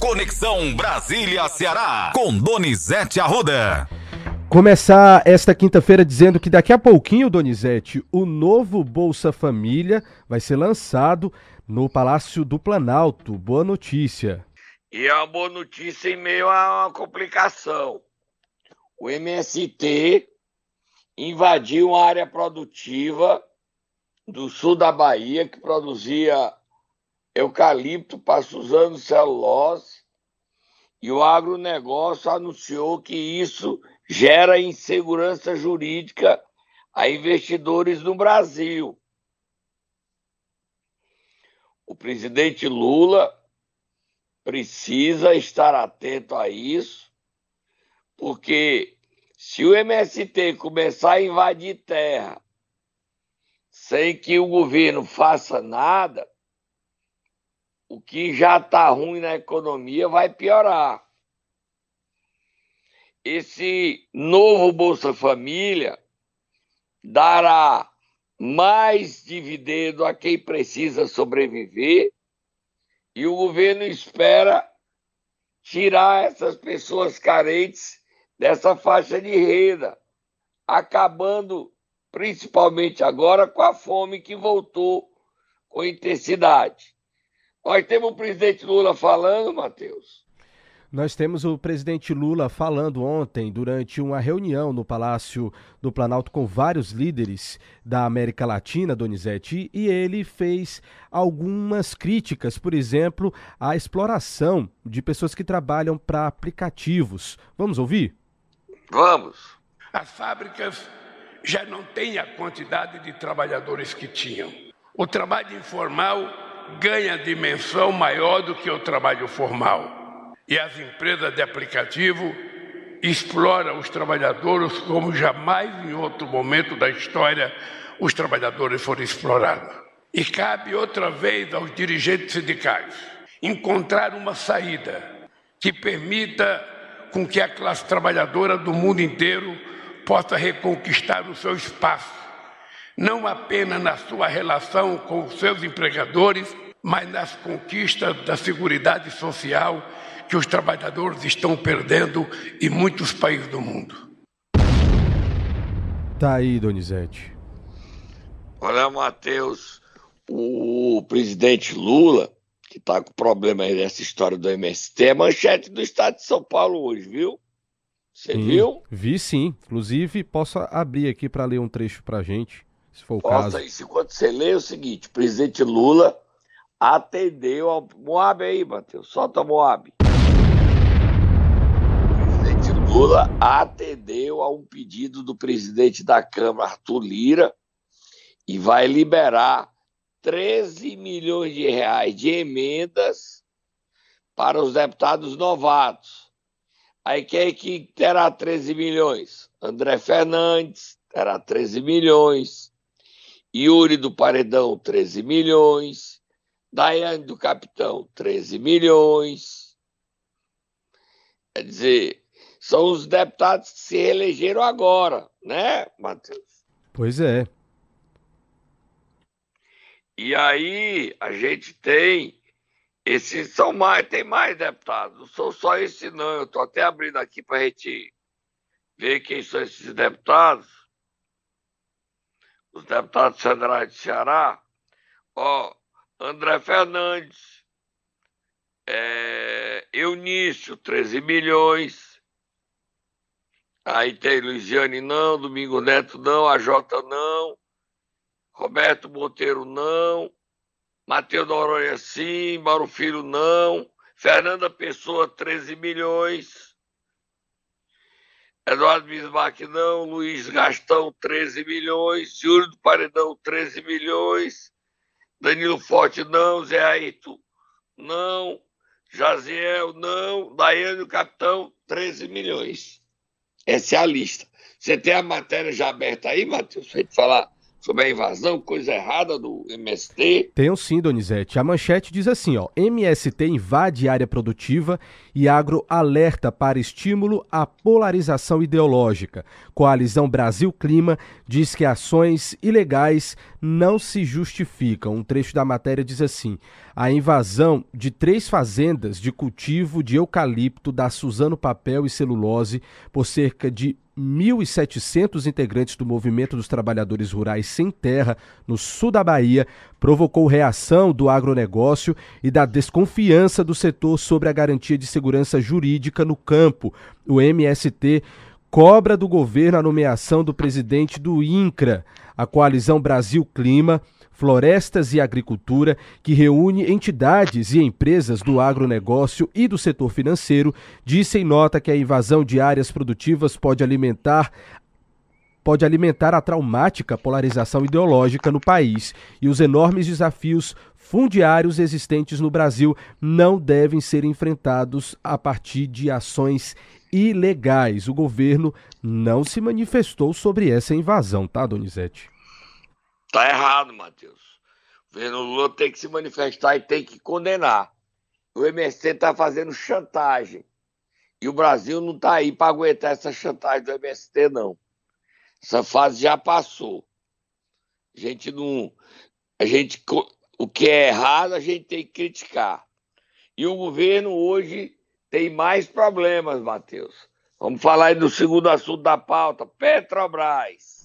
Conexão Brasília-Ceará, com Donizete Arruda. Começar esta quinta-feira dizendo que daqui a pouquinho, Donizete, o novo Bolsa Família vai ser lançado no Palácio do Planalto. Boa notícia. E é uma boa notícia em meio a uma complicação. O MST invadiu uma área produtiva do sul da Bahia que produzia eucalipto para Suzano Celulose e o agronegócio anunciou que isso gera insegurança jurídica a investidores no Brasil. O presidente Lula precisa estar atento a isso, porque se o MST começar a invadir terra sem que o governo faça nada, o que já está ruim na economia vai piorar. Esse novo Bolsa Família dará mais dividendo a quem precisa sobreviver e o governo espera tirar essas pessoas carentes dessa faixa de renda, acabando principalmente agora com a fome que voltou com intensidade. Nós temos o presidente Lula falando, Matheus. Nós temos o presidente Lula falando ontem, durante uma reunião no Palácio do Planalto com vários líderes da América Latina, Donizete, e ele fez algumas críticas, por exemplo, à exploração de pessoas que trabalham para aplicativos. Vamos ouvir? Vamos. As fábricas já não têm a quantidade de trabalhadores que tinham. O trabalho informal ganha dimensão maior do que o trabalho formal. E as empresas de aplicativo exploram os trabalhadores como jamais em outro momento da história os trabalhadores foram explorados. E cabe outra vez aos dirigentes sindicais encontrar uma saída que permita com que a classe trabalhadora do mundo inteiro possa reconquistar o seu espaço não apenas na sua relação com os seus empregadores, mas nas conquistas da segurança social que os trabalhadores estão perdendo em muitos países do mundo. Tá aí, Donizete. Olha, Matheus, o presidente Lula, que está com problema aí dessa história do MST, é manchete do estado de São Paulo hoje, viu? Você viu? Vi sim. Inclusive, posso abrir aqui para ler um trecho para gente se for o Posso caso. Isso, enquanto você lê é o seguinte: o presidente Lula atendeu ao. Moab aí, Matheus, solta Moab. O presidente Lula atendeu a um pedido do presidente da Câmara, Arthur Lira, e vai liberar 13 milhões de reais de emendas para os deputados novatos. Aí quem é que terá 13 milhões? André Fernandes terá 13 milhões. Yuri do Paredão, 13 milhões. Daiane do Capitão, 13 milhões. Quer dizer, são os deputados que se reelegeram agora, né, Matheus? Pois é. E aí a gente tem esses são mais, tem mais deputados, não são só esse não. Eu estou até abrindo aqui para a gente ver quem são esses deputados os deputados federais de Ceará, ó, André Fernandes, é, Eunício, 13 milhões, aí tem Luiziane não, Domingo Neto não, a Jota não, Roberto Monteiro não, Matheus Noronha sim, Mauro Filho não, Fernanda Pessoa, 13 milhões, Eduardo Bismarck não, Luiz Gastão 13 milhões, Júlio do Paredão 13 milhões, Danilo Forte não, Zé Ayrton não, Jaziel não, Daiane Capitão 13 milhões. Essa é a lista. Você tem a matéria já aberta aí, Matheus, gente falar sobre a invasão, coisa errada do MST? Tenho sim, Donizete. A manchete diz assim, ó: MST invade área produtiva e agro alerta para estímulo à polarização ideológica. Coalizão Brasil Clima diz que ações ilegais não se justificam. Um trecho da matéria diz assim: a invasão de três fazendas de cultivo de eucalipto da Suzano Papel e Celulose por cerca de 1.700 integrantes do Movimento dos Trabalhadores Rurais Sem Terra, no sul da Bahia, provocou reação do agronegócio e da desconfiança do setor sobre a garantia de segurança jurídica no campo. O MST cobra do governo a nomeação do presidente do INCRA, a Coalizão Brasil Clima Florestas e Agricultura, que reúne entidades e empresas do agronegócio e do setor financeiro, disse em nota que a invasão de áreas produtivas pode alimentar pode alimentar a traumática polarização ideológica no país e os enormes desafios fundiários existentes no Brasil não devem ser enfrentados a partir de ações ilegais. O governo não se manifestou sobre essa invasão, tá, Donizete? Tá errado, Matheus. O governo Lula tem que se manifestar e tem que condenar. O MST está fazendo chantagem. E o Brasil não está aí para aguentar essa chantagem do MST, não. Essa fase já passou. A gente não. A gente, o que é errado, a gente tem que criticar. E o governo hoje tem mais problemas, Matheus. Vamos falar aí do segundo assunto da pauta: Petrobras.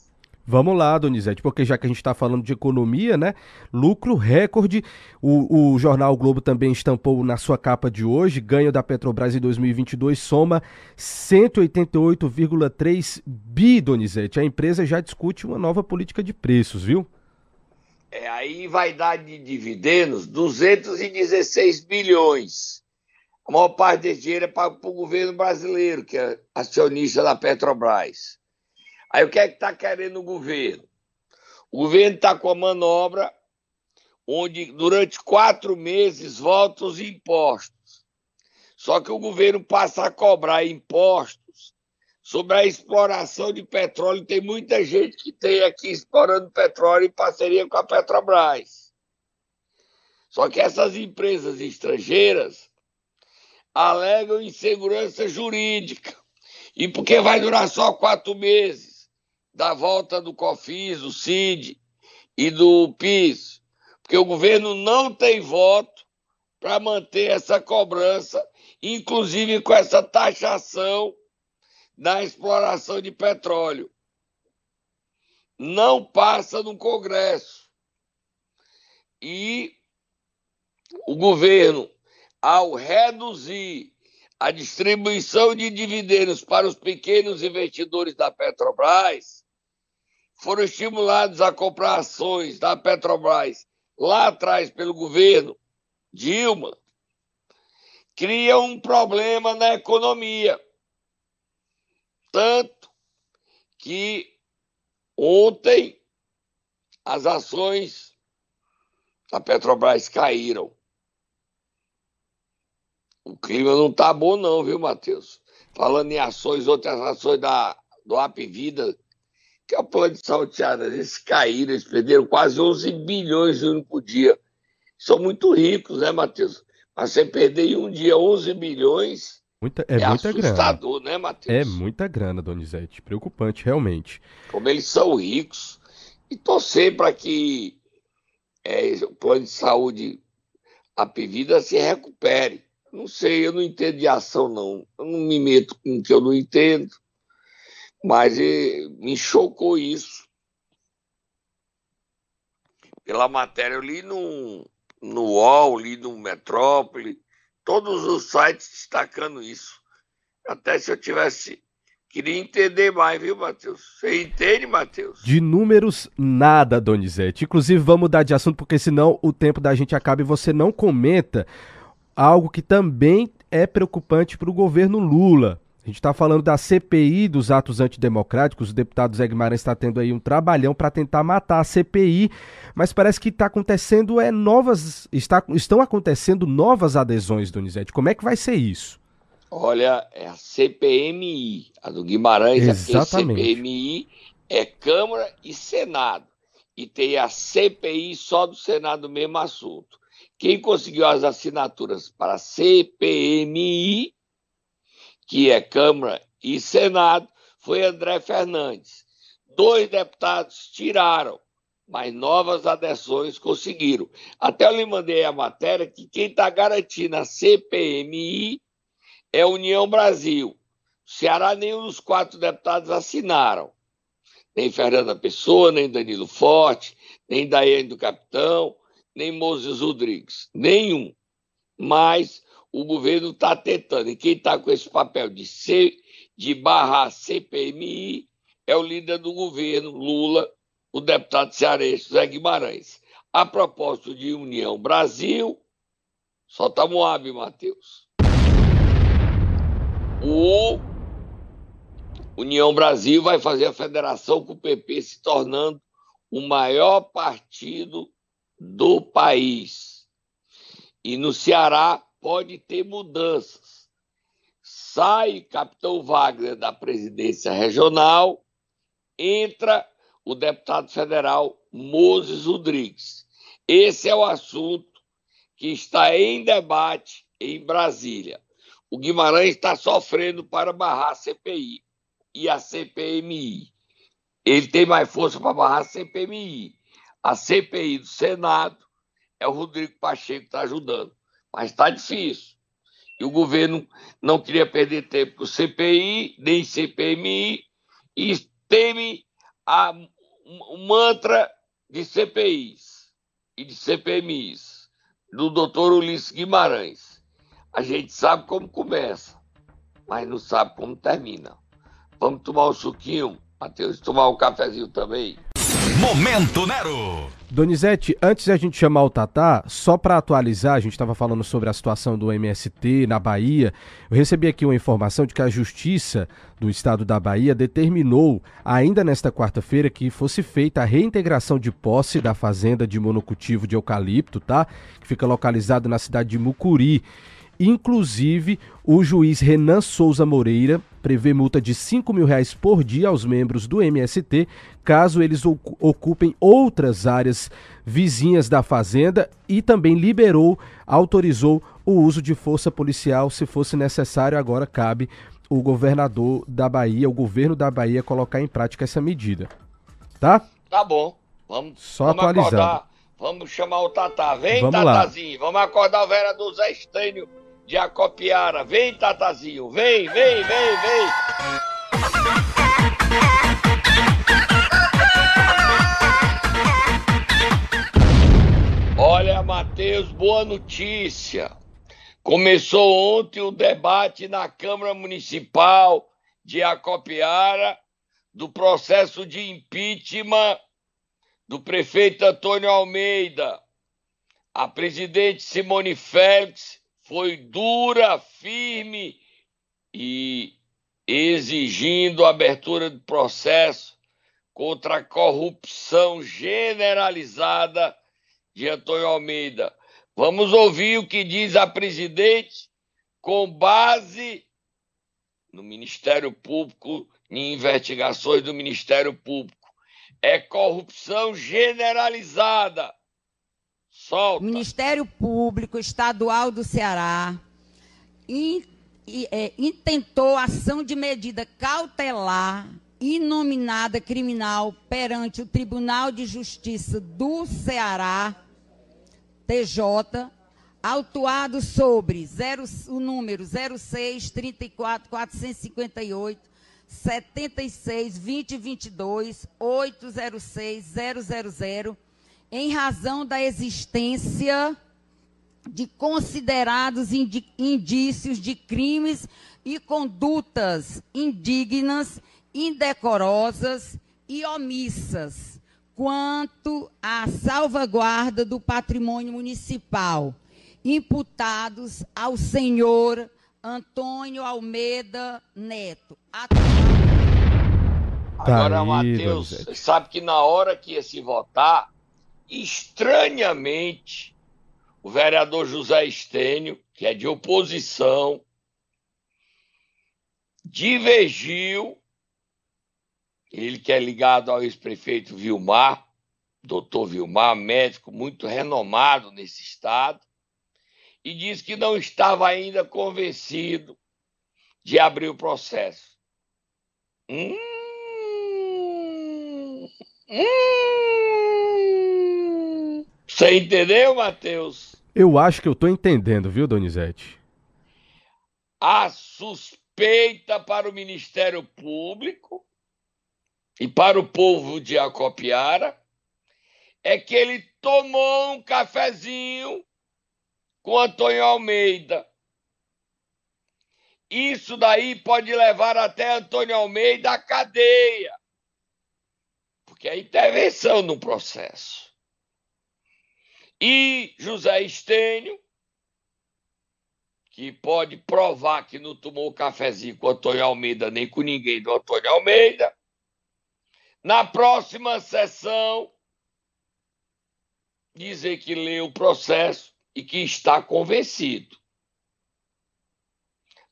Vamos lá, Donizete, porque já que a gente está falando de economia, né? Lucro recorde. O, o jornal Globo também estampou na sua capa de hoje: ganho da Petrobras em 2022 soma 188,3 bi, Donizete. A empresa já discute uma nova política de preços, viu? É, aí vai dar de dividendos 216 bilhões. A maior parte desse dinheiro é para o governo brasileiro, que é acionista da Petrobras. Aí o que é que está querendo o governo? O governo está com a manobra onde durante quatro meses volta os impostos. Só que o governo passa a cobrar impostos sobre a exploração de petróleo. Tem muita gente que tem aqui explorando petróleo em parceria com a Petrobras. Só que essas empresas estrangeiras alegam insegurança jurídica. E porque vai durar só quatro meses da volta do COFIS, do CID e do PIS, porque o governo não tem voto para manter essa cobrança, inclusive com essa taxação da exploração de petróleo. Não passa no Congresso. E o governo, ao reduzir a distribuição de dividendos para os pequenos investidores da Petrobras, foram estimulados a comprar ações da Petrobras lá atrás pelo governo Dilma, cria um problema na economia. Tanto que ontem as ações da Petrobras caíram. O clima não tá bom não, viu, Matheus? Falando em ações, outras ações da, do Apvida que é o plano de saúde cearense. Eles caíram, eles perderam quase 11 bilhões de um por dia. São muito ricos, né, Matheus? Mas você perder em um dia 11 bilhões muita, é, é muita assustador, grana. né, Matheus? É muita grana, Donizete. Preocupante, realmente. Como eles são ricos. E torcer para que é, o plano de saúde, a Pivida, se recupere. Não sei, eu não entendo de ação, não. Eu não me meto com o que eu não entendo. Mas me chocou isso. Pela matéria, eu li no, no UOL, li no Metrópole, todos os sites destacando isso. Até se eu tivesse. Queria entender mais, viu, Matheus? Você entende, Matheus? De números, nada, Donizete. Inclusive, vamos mudar de assunto, porque senão o tempo da gente acaba e você não comenta algo que também é preocupante para o governo Lula. A gente está falando da CPI dos atos antidemocráticos. O deputado Zé Guimarães está tendo aí um trabalhão para tentar matar a CPI, mas parece que está acontecendo é novas, está, estão acontecendo novas adesões, Donizete. Como é que vai ser isso? Olha, é a CPMI, a do Guimarães, Exatamente. a CPMI é Câmara e Senado. e tem a CPI só do Senado do mesmo assunto. Quem conseguiu as assinaturas para a CPMI, que é Câmara e Senado, foi André Fernandes. Dois deputados tiraram, mas novas adesões conseguiram. Até eu lhe mandei a matéria que quem está garantindo a CPMI é a União Brasil. Ceará, nenhum dos quatro deputados assinaram. Nem Fernanda Pessoa, nem Danilo Forte, nem Daiane do Capitão, nem Moses Rodrigues. Nenhum. Mas o governo está tentando. E quem está com esse papel de, ser, de barrar CPMI é o líder do governo, Lula, o deputado cearense Zé Guimarães. A propósito de União Brasil, solta tá Moab, Matheus. O União Brasil vai fazer a federação com o PP se tornando o maior partido do país. E no Ceará pode ter mudanças. Sai capitão Wagner da presidência regional, entra o deputado federal Moses Rodrigues. Esse é o assunto que está em debate em Brasília. O Guimarães está sofrendo para barrar a CPI e a CPMI. Ele tem mais força para barrar a CPMI. A CPI do Senado é o Rodrigo Pacheco que está ajudando. Mas está difícil. E o governo não queria perder tempo com CPI, nem CPMI, e teme a, o mantra de CPIs e de CPMIs do doutor Ulisses Guimarães. A gente sabe como começa, mas não sabe como termina. Vamos tomar um suquinho, Matheus, tomar um cafezinho também. Momento Nero! Donizete, antes de a gente chamar o Tatá, só para atualizar, a gente estava falando sobre a situação do MST na Bahia. Eu recebi aqui uma informação de que a Justiça do Estado da Bahia determinou, ainda nesta quarta-feira, que fosse feita a reintegração de posse da fazenda de monocultivo de eucalipto, tá? Que fica localizado na cidade de Mucuri. Inclusive, o juiz Renan Souza Moreira prevê multa de 5 mil reais por dia aos membros do MST, caso eles ocupem outras áreas vizinhas da fazenda e também liberou, autorizou o uso de força policial se fosse necessário. Agora cabe o governador da Bahia, o governo da Bahia, colocar em prática essa medida. Tá? Tá bom. Vamos, Só vamos atualizando. Acordar. Vamos chamar o Tatá. Vem, vamos Tatazinho. Lá. Vamos acordar o vereador Zé Estênio de Acopiara. Vem, Tatazinho, vem, vem, vem, vem. Olha, Matheus, boa notícia. Começou ontem o debate na Câmara Municipal de Acopiara do processo de impeachment do prefeito Antônio Almeida. A presidente Simone Félix foi dura, firme e exigindo a abertura de processo contra a corrupção generalizada de Antônio Almeida. Vamos ouvir o que diz a presidente com base no Ministério Público, em investigações do Ministério Público. É corrupção generalizada Solta. Ministério Público Estadual do Ceará in, é, intentou ação de medida cautelar inominada criminal perante o Tribunal de Justiça do Ceará, TJ, autuado sobre zero, o número 06 34 458 76 2022 806 000 em razão da existência de considerados indícios de crimes e condutas indignas, indecorosas e omissas quanto à salvaguarda do patrimônio municipal, imputados ao senhor Antônio Almeida Neto. Agora, tá Matheus, sabe que na hora que ia se votar, estranhamente, o vereador José Estênio, que é de oposição, divergiu, ele que é ligado ao ex-prefeito Vilmar, doutor Vilmar, médico muito renomado nesse estado, e disse que não estava ainda convencido de abrir o processo. Hum, hum. Você entendeu, Matheus? Eu acho que eu estou entendendo, viu, Donizete? A suspeita para o Ministério Público e para o povo de Acopiara é que ele tomou um cafezinho com Antônio Almeida. Isso daí pode levar até Antônio Almeida à cadeia, porque é intervenção no processo. E José Estênio, que pode provar que não tomou cafezinho com Antônio Almeida nem com ninguém do Antônio Almeida, na próxima sessão, dizer que leu o processo e que está convencido.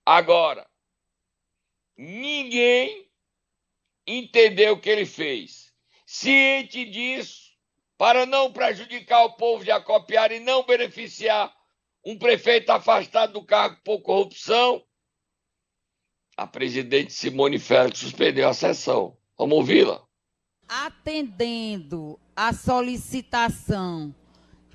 Agora, ninguém entendeu o que ele fez. Ciente disso, para não prejudicar o povo de Acopiar e não beneficiar um prefeito afastado do cargo por corrupção, a presidente Simone Félix suspendeu a sessão. Vamos ouvi-la atendendo a solicitação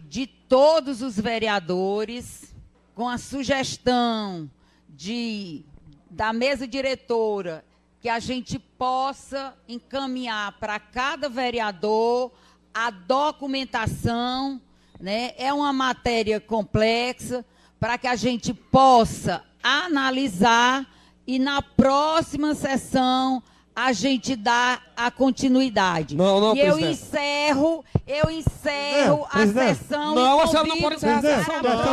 de todos os vereadores, com a sugestão de da mesa diretora que a gente possa encaminhar para cada vereador a documentação, né? É uma matéria complexa para que a gente possa analisar e na próxima sessão a gente dá a continuidade. Não, não, e eu encerro, eu encerro a sessão. Não, a senhora não pode encerrar a sessão, não.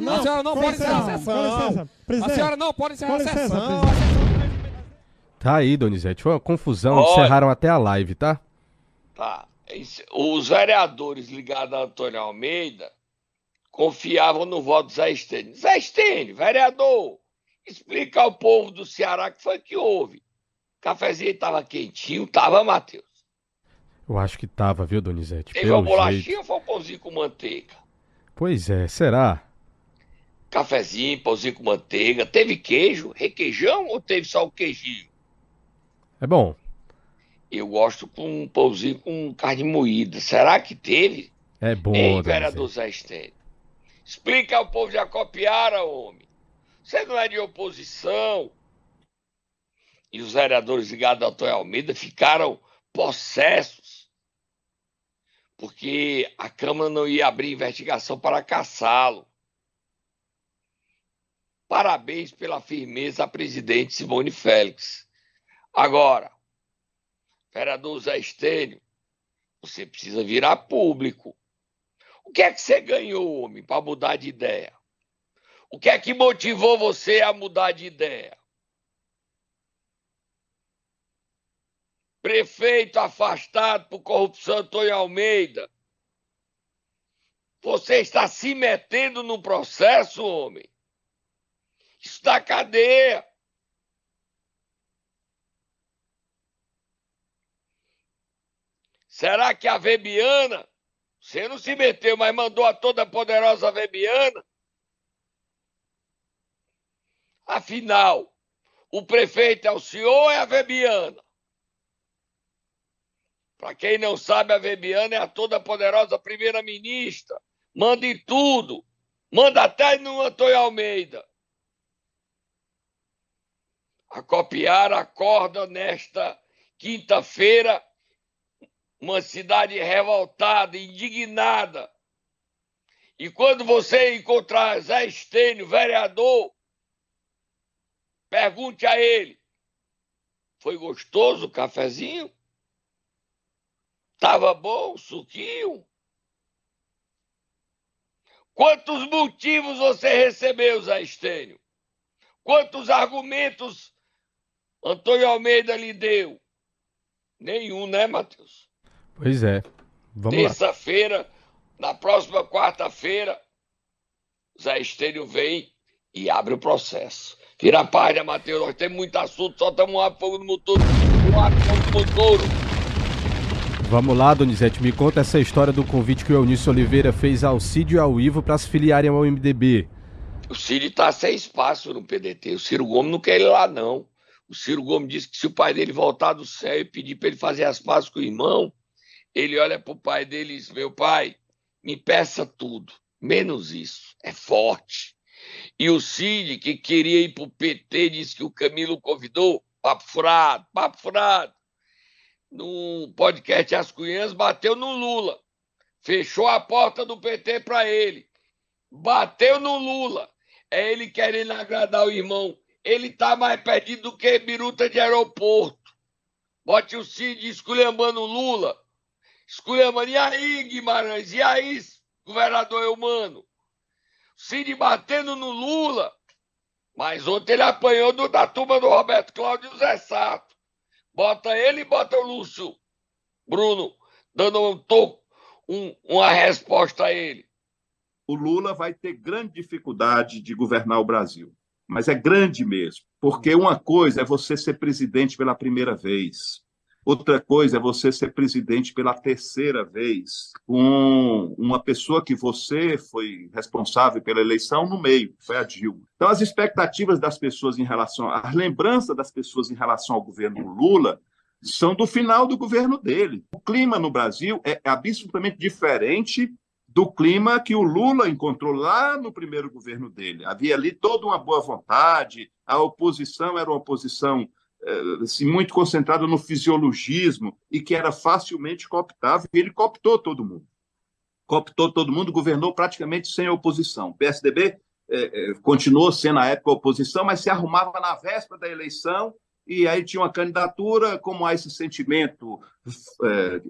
não. A senhora não pode encerrar a sessão. A senhora não pode encerrar a sessão. Tá aí, Donizete. Foi uma confusão. Olha, Encerraram até a live, tá? Tá. Os vereadores ligados a Antônio Almeida confiavam no voto do Zé Estênio. Zé Estênio, vereador, explica ao povo do Ceará o que foi que houve. Cafezinho tava quentinho, tava, Matheus? Eu acho que tava, viu, Donizete? Teve uma bolachinha jeito. ou foi um pãozinho com manteiga? Pois é, será? Cafezinho, pãozinho com manteiga. Teve queijo, requeijão ou teve só o queijinho? É bom. Eu gosto com um pãozinho com carne moída. Será que teve? É bom, Ei, vereador Zé Estênio. Explica ao povo de Acopiara, homem. Você não é de oposição e os vereadores ligados ao Antônio Almeida ficaram possessos, porque a Câmara não ia abrir investigação para caçá-lo. Parabéns pela firmeza à presidente Simone Félix. Agora, vereador Zé Estênio, você precisa virar público. O que é que você ganhou, homem, para mudar de ideia? O que é que motivou você a mudar de ideia? Prefeito afastado por corrupção Antônio Almeida. Você está se metendo no processo, homem. Isso dá cadeia. Será que a Vebiana, você não se meteu, mas mandou a toda poderosa Vebiana? Afinal, o prefeito é o senhor ou é a Vebiana? Para quem não sabe, a Vebiana é a toda poderosa primeira-ministra. Manda em tudo. Manda até no Antônio Almeida. A Copiar acorda nesta quinta-feira uma cidade revoltada, indignada. E quando você encontrar Zé Estênio, vereador, pergunte a ele: foi gostoso o cafezinho? Tava bom, suquinho? Quantos motivos você recebeu, Zé Estênio? Quantos argumentos Antônio Almeida lhe deu? Nenhum, né, Matheus? Pois é. Vamos Terça-feira, na próxima quarta-feira, Zé Estênio vem e abre o processo. Vira a página, Matheus. Nós temos muito assunto, só estamos um fogo no motor. Um fogo no motor. Vamos lá, Donizete, me conta essa história do convite que o Eunício Oliveira fez ao Cid e ao Ivo para se filiarem ao MDB. O Cid está sem espaço no PDT. O Ciro Gomes não quer ir lá, não. O Ciro Gomes disse que se o pai dele voltar do céu e pedir para ele fazer as pazes com o irmão, ele olha para o pai dele e diz: Meu pai, me peça tudo, menos isso. É forte. E o Cid, que queria ir para o PT, disse que o Camilo convidou. Papo furado, papo furado no podcast As Cunhãs, bateu no Lula. Fechou a porta do PT para ele. Bateu no Lula. É ele querendo agradar o irmão. Ele tá mais perdido do que biruta de aeroporto. Bote o Cid esculhambando o Lula. Esculhambando. E aí, Guimarães? E aí, governador Eumano? Cid batendo no Lula. Mas ontem ele apanhou do, da turma do Roberto Cláudio Zé Sato. Bota ele e bota o Lúcio Bruno, dando um, um, uma resposta a ele. O Lula vai ter grande dificuldade de governar o Brasil, mas é grande mesmo, porque uma coisa é você ser presidente pela primeira vez, Outra coisa é você ser presidente pela terceira vez, com uma pessoa que você foi responsável pela eleição no meio, foi a Dilma. Então, as expectativas das pessoas em relação, as lembranças das pessoas em relação ao governo Lula são do final do governo dele. O clima no Brasil é absolutamente diferente do clima que o Lula encontrou lá no primeiro governo dele. Havia ali toda uma boa vontade, a oposição era uma oposição assim, muito concentrado no fisiologismo e que era facilmente cooptável, e ele cooptou todo mundo. Cooptou todo mundo, governou praticamente sem oposição. O PSDB eh, eh, continuou sendo, na época, oposição, mas se arrumava na véspera da eleição e aí tinha uma candidatura, como há esse sentimento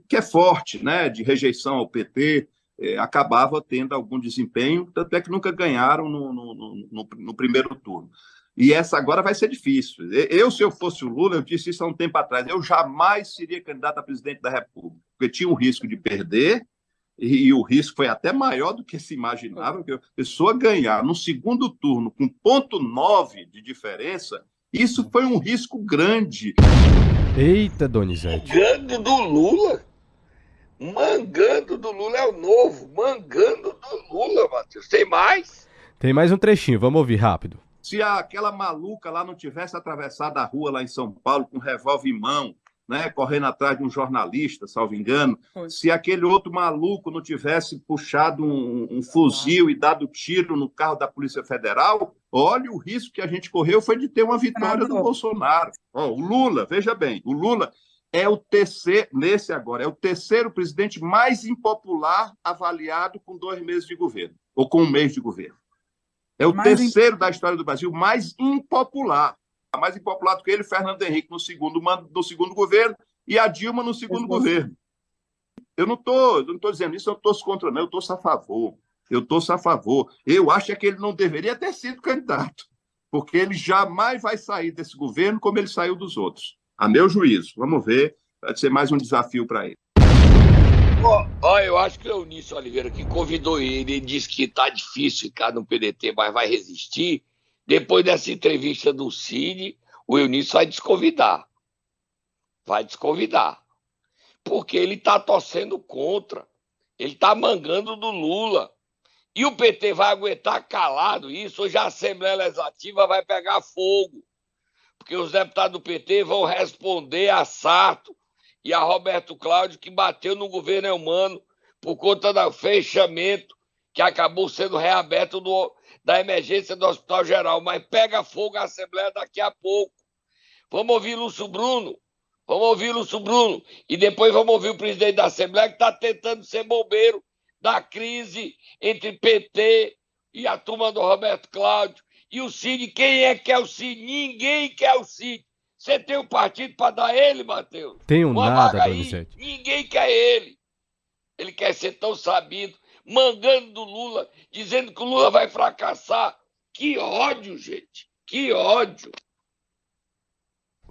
que é forte, né, de rejeição ao PT, acabava tendo algum desempenho, tanto é que nunca ganharam no, no, no, no primeiro turno. E essa agora vai ser difícil. Eu, se eu fosse o Lula, eu disse isso há um tempo atrás, eu jamais seria candidato a presidente da República, porque tinha um risco de perder, e, e o risco foi até maior do que se imaginava, porque a pessoa ganhar no segundo turno com ponto nove de diferença, isso foi um risco grande. Eita, Donizete. Mangando do Lula? Mangando do Lula é o novo. Mangando do Lula, Matheus. Tem mais? Tem mais um trechinho, vamos ouvir rápido. Se aquela maluca lá não tivesse atravessado a rua lá em São Paulo com um revólver em mão, né, correndo atrás de um jornalista, salvo engano, se aquele outro maluco não tivesse puxado um, um fuzil e dado tiro no carro da Polícia Federal, olha o risco que a gente correu foi de ter uma vitória do Bolsonaro. Oh, o Lula, veja bem, o Lula é o terceiro, nesse agora, é o terceiro presidente mais impopular avaliado com dois meses de governo, ou com um mês de governo. É o mais terceiro da história do Brasil mais impopular. Mais impopular do que ele, Fernando Henrique, no segundo, no segundo governo, e a Dilma no segundo governo. Eu não estou dizendo isso, eu não estou contra, não, eu estou a favor. Eu estou a favor. Eu acho que ele não deveria ter sido candidato, porque ele jamais vai sair desse governo como ele saiu dos outros. A meu juízo. Vamos ver, vai ser mais um desafio para ele. Ó, eu acho que o Eunício Oliveira que convidou ele, ele disse que tá difícil ficar no PDT, mas vai resistir. Depois dessa entrevista do Cine, o Eunício vai desconvidar. Vai desconvidar. Porque ele tá torcendo contra. Ele tá mangando do Lula. E o PT vai aguentar calado isso. Hoje a Assembleia Legislativa vai pegar fogo. Porque os deputados do PT vão responder a Sarto e a Roberto Cláudio, que bateu no governo humano por conta do fechamento que acabou sendo reaberto do, da emergência do Hospital Geral. Mas pega fogo a Assembleia daqui a pouco. Vamos ouvir Lúcio Bruno. Vamos ouvir Lúcio Bruno. E depois vamos ouvir o presidente da Assembleia, que está tentando ser bombeiro da crise entre PT e a turma do Roberto Cláudio. E o Cid, quem é que é o Cid? Ninguém quer o Cid. Você tem um partido para dar ele, Matheus? Tenho Uma nada, Donizete. Ninguém quer ele. Ele quer ser tão sabido, mangando do Lula, dizendo que o Lula vai fracassar. Que ódio, gente. Que ódio.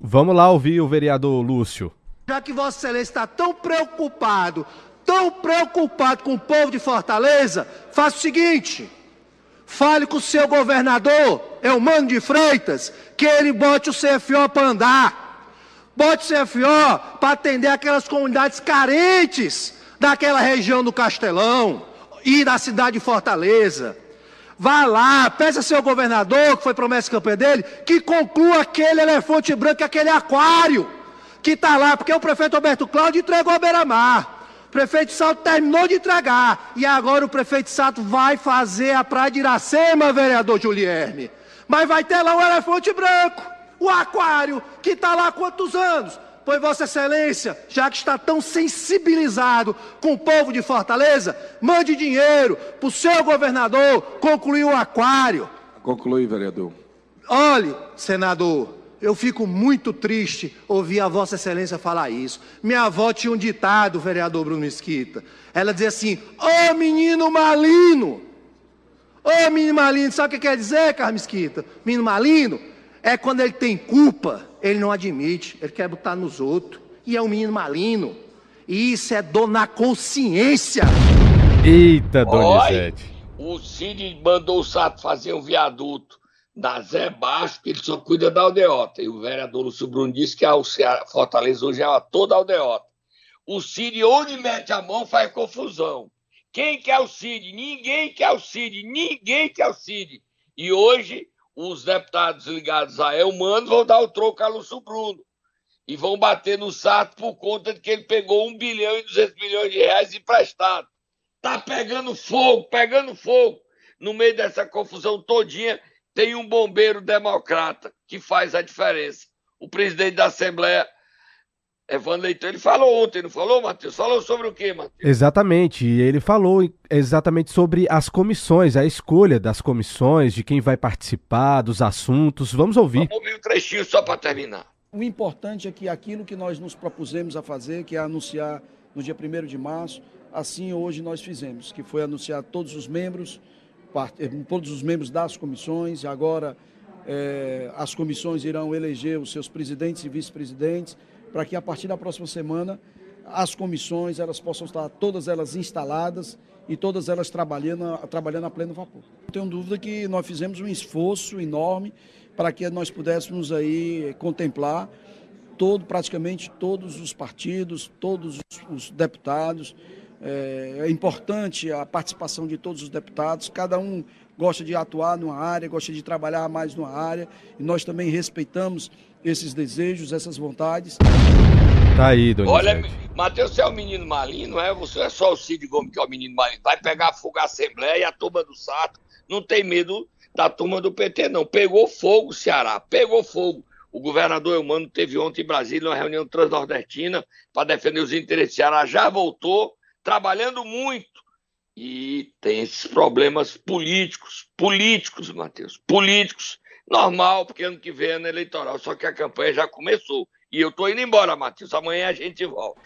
Vamos lá ouvir o vereador Lúcio. Já que Vossa Excelência está tão preocupado, tão preocupado com o povo de Fortaleza, faça o seguinte: fale com o seu governador, é o Mano de Freitas, que ele bote o CFO para andar. Bote CFO para atender aquelas comunidades carentes daquela região do Castelão e da cidade de Fortaleza. Vá lá, peça ao seu governador, que foi promessa de campanha dele, que conclua aquele elefante branco, aquele aquário que está lá, porque o prefeito Alberto Cláudio entregou a beira-mar. O prefeito Sato terminou de entregar. E agora o prefeito Sato vai fazer a praia de Iracema, vereador Julierme. Mas vai ter lá o elefante branco, o aquário, que está lá há quantos anos? Pois Vossa Excelência, já que está tão sensibilizado com o povo de Fortaleza, mande dinheiro para o seu governador concluir o aquário. Conclui, vereador. Olhe, senador, eu fico muito triste ouvir a Vossa Excelência falar isso. Minha avó tinha um ditado, vereador Bruno Mesquita. Ela dizia assim: Ô oh, menino malino! Ô oh, menino malino, sabe o que quer dizer, Carlos Mesquita? Menino malino é quando ele tem culpa, ele não admite, ele quer botar nos outros. E é um menino malino. E isso é dor na consciência. Eita, Donizete. O Cid mandou o Sato fazer um viaduto da Zé Baixo, que ele só cuida da aldeota. E o vereador Lúcio Bruno disse que a Fortaleza hoje é toda aldeota. O Cid, onde mete a mão, faz confusão. Quem quer o Cid? Ninguém quer o Cid. Ninguém quer o Cid. E hoje, os deputados ligados a Elmano vão dar o troco a Lúcio Bruno. E vão bater no sato por conta de que ele pegou 1 bilhão e 200 milhões de reais emprestado. Tá pegando fogo, pegando fogo. No meio dessa confusão todinha, tem um bombeiro democrata que faz a diferença. O presidente da Assembleia, Evandro Leitão, ele falou ontem, não falou, Matheus? Falou sobre o quê, Matheus? Exatamente, e ele falou exatamente sobre as comissões, a escolha das comissões, de quem vai participar, dos assuntos. Vamos ouvir. Vamos ouvir um trechinho só para terminar. O importante é que aquilo que nós nos propusemos a fazer, que é anunciar no dia 1 de março, assim hoje nós fizemos, que foi anunciar todos os membros, todos os membros das comissões, e agora é, as comissões irão eleger os seus presidentes e vice-presidentes, para que a partir da próxima semana as comissões elas possam estar todas elas instaladas e todas elas trabalhando, trabalhando a pleno vapor. Não tenho dúvida que nós fizemos um esforço enorme para que nós pudéssemos aí contemplar todo, praticamente todos os partidos, todos os, os deputados, é, é, importante a participação de todos os deputados, cada um gosta de atuar numa área, gosta de trabalhar mais numa área, e nós também respeitamos esses desejos, essas vontades. Tá aí, Donizete. Olha, Matheus, você é o menino malinho, não é? Você é só o Cid Gomes que é o menino malinho. Vai pegar fogo a Assembleia e a turma do Sato. Não tem medo da turma do PT, não. Pegou fogo, Ceará. Pegou fogo. O governador Eumano teve ontem em Brasília uma reunião transnordestina para defender os interesses do Ceará. Já voltou trabalhando muito. E tem esses problemas políticos, políticos, Matheus, políticos. Normal, porque ano que vem é ano eleitoral, só que a campanha já começou. E eu estou indo embora, Matheus. Amanhã a gente volta.